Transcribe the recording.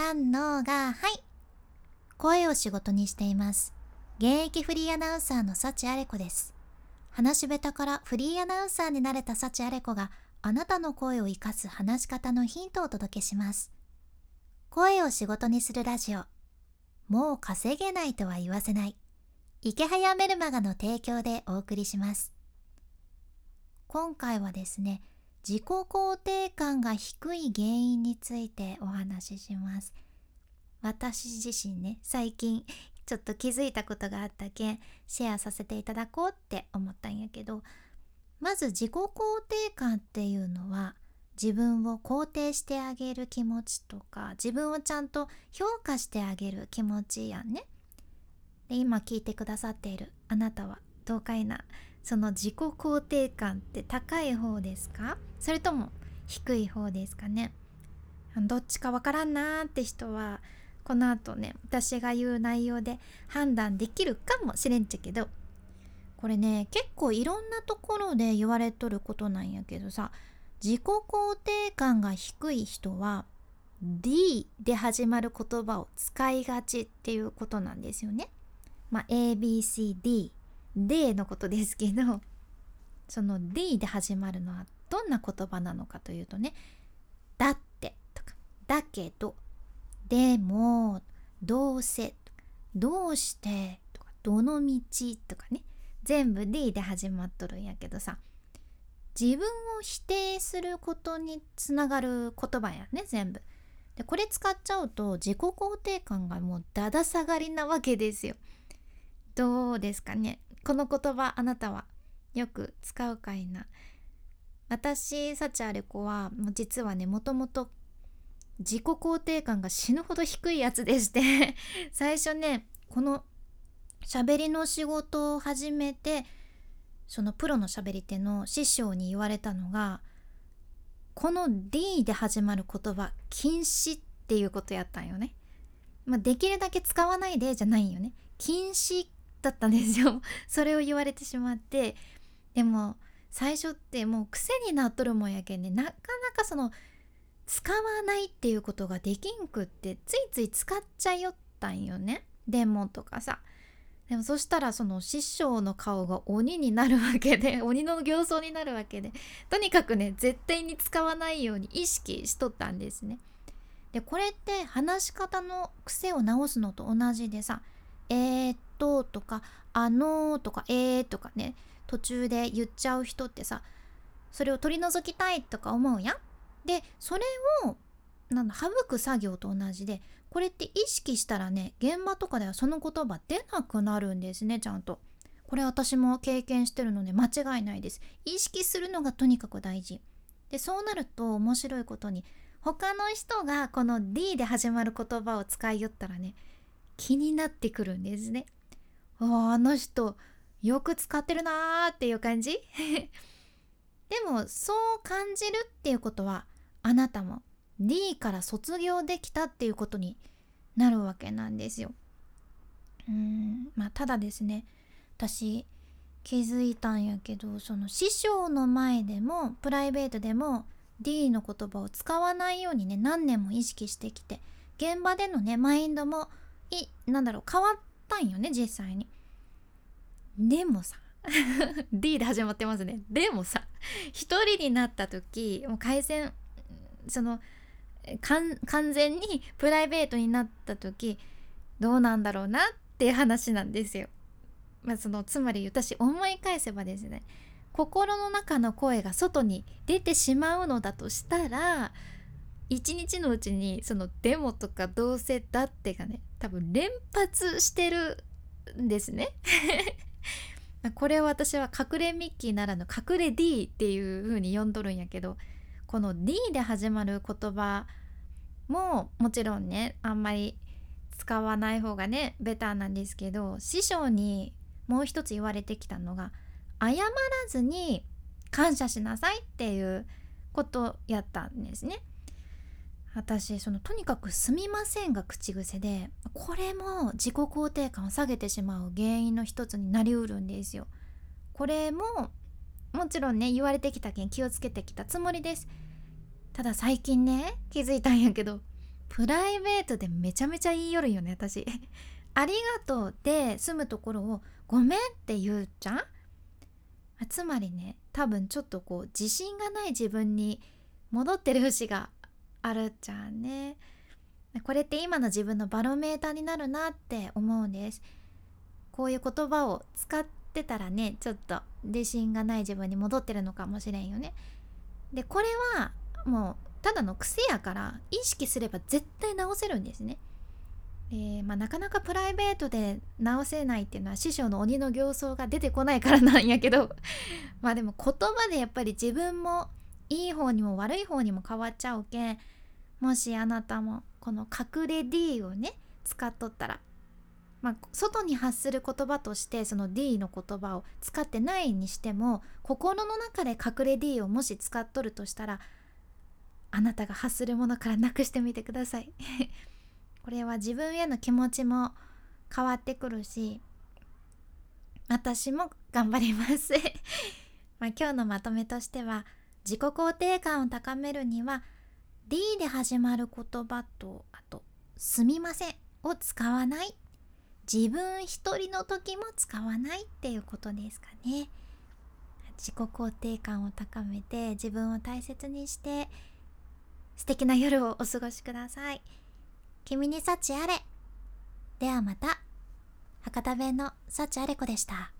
三のがはい。声を仕事にしています。現役フリーアナウンサーの幸あれ子です。話し下手からフリーアナウンサーになれた幸あれ子があなたの声を生かす話し方のヒントをお届けします。声を仕事にするラジオ。もう稼げないとは言わせない。池早メルマガの提供でお送りします。今回はですね自己肯定感が低い原因についてお話しします私自身ね最近ちょっと気づいたことがあったけんシェアさせていただこうって思ったんやけどまず自己肯定感っていうのは自分を肯定してあげる気持ちとか自分をちゃんと評価してあげる気持ちやんね。で今聞いてくださっているあなたはどうかいな？その自己肯定感って高い方ですか？それとも低い方ですかね？どっちかわからんなーって人はこの後ね私が言う内容で判断できるかもしれんちゃけどこれね結構いろんなところで言われとることなんやけどさ自己肯定感が低い人は D で始まる言葉を使いがちっていうことなんですよね。まあ ABCD D のことですけどその D で始まるのはどんな言葉なのかというとね「だって」とか「だけど」でもどうせとかどうしてとかどの道とかね全部 D で始まっとるんやけどさ自分を否定することにつながる言葉やね全部。でこれ使っちゃうと自己肯定感がもうだだ下がりなわけですよ。どうですかね。この言葉あなたはよく使うかいな私幸あれ子は実はねもともと自己肯定感が死ぬほど低いやつでして 最初ねこの喋りの仕事を始めてそのプロの喋り手の師匠に言われたのがこの D で始まる言葉禁止っていうことやったんよね。まあ、できるだけ使わないでじゃないよね。禁止だったんですよ。それを言われてしまって。でも最初ってもう癖になっとるもんやけんね。なかなかその使わないっていうことができんくってついつい使っちゃいよったんよね。デモとかさ。でもそしたらその師匠の顔が鬼になるわけで 鬼の形相になるわけでとにかくね絶対に使わないように意識しとったんですね。でこれって話し方の癖を直すのと同じでさ「えー、っと」とか「あのー」とか「えー」とかね途中で言っちゃう人ってさそれを取り除きたいとか思うやんでそれをなんだ省く作業と同じでこれって意識したらね現場とかではその言葉出なくなるんですねちゃんと。これ私も経験してるので間違いないです。意識するのがとにかく大事。でそうなると面白いことに他の人がこの D で始まる言葉を使いよったらね気になってくるんですね。ああの人よく使ってるなーっていう感じ？でもそう感じるっていうことはあなたも D から卒業できたっていうことになるわけなんですよ。うんまあただですね私気づいたんやけどその師匠の前でもプライベートでも D の言葉を使わないようにね何年も意識してきて現場でのねマインドもいなんだろう変わったんよね実際に。でもさ D で始まってますねでもさ一人になった時もう回線その完全にプライベートになった時どうなんだろうなっていう話なんですよ。まあ、そのつまり私思い返せばですね心の中の声が外に出てしまうのだとしたら一日のうちにそのデモとかどうせだってがね多分連発してるんですね。これを私は隠れミッキーならぬ隠れ D っていう風に呼んどるんやけどこの D で始まる言葉ももちろんねあんまり使わない方がねベターなんですけど師匠にもう一つ言われてきたのが謝らずに感謝しなさいっていうことやったんですね。私そのとにかく「すみません」が口癖でこれも自己肯定感を下げてしまう原因の一つになりうるんですよ。これももちろんね言われてきたけん気をつけてきたつもりです。ただ最近ね気づいたんやけどプライベートでめちゃめちゃ言いよるよね私 ありがとうで済むところをごめんって言うじゃん？つまりね多分ちょっとこう自信がない自分に戻ってる節があるじゃんね。これって今の自分のバロメーターになるなって思うんです。こういう言葉を使ってたらねちょっと自信がない自分に戻ってるのかもしれんよね。でこれはもうただの癖やから意識すれば絶対直せるんですね。でまあ、なかなかプライベートで直せないっていうのは師匠の鬼の形相が出てこないからなんやけど。まあでも言葉でやっぱり自分もいい方にも悪い方にも変わっちゃうけんもしあなたもこの隠れ D をね使っとったらまあ外に発する言葉としてその D の言葉を使ってないにしても心の中で隠れ D をもし使っとるとしたらあなたが発するものからなくしてみてください。これは自分への気持ちも変わってくるし私も頑張ります。ま今日のまとめとしては自己肯定感を高めるには D で始まる言葉とあと「すみません」を使わない自分一人の時も使わないっていうことですかね自己肯定感を高めて自分を大切にして素敵な夜をお過ごしください。君に幸あれ。ではまた。博多弁の幸あれ子でした。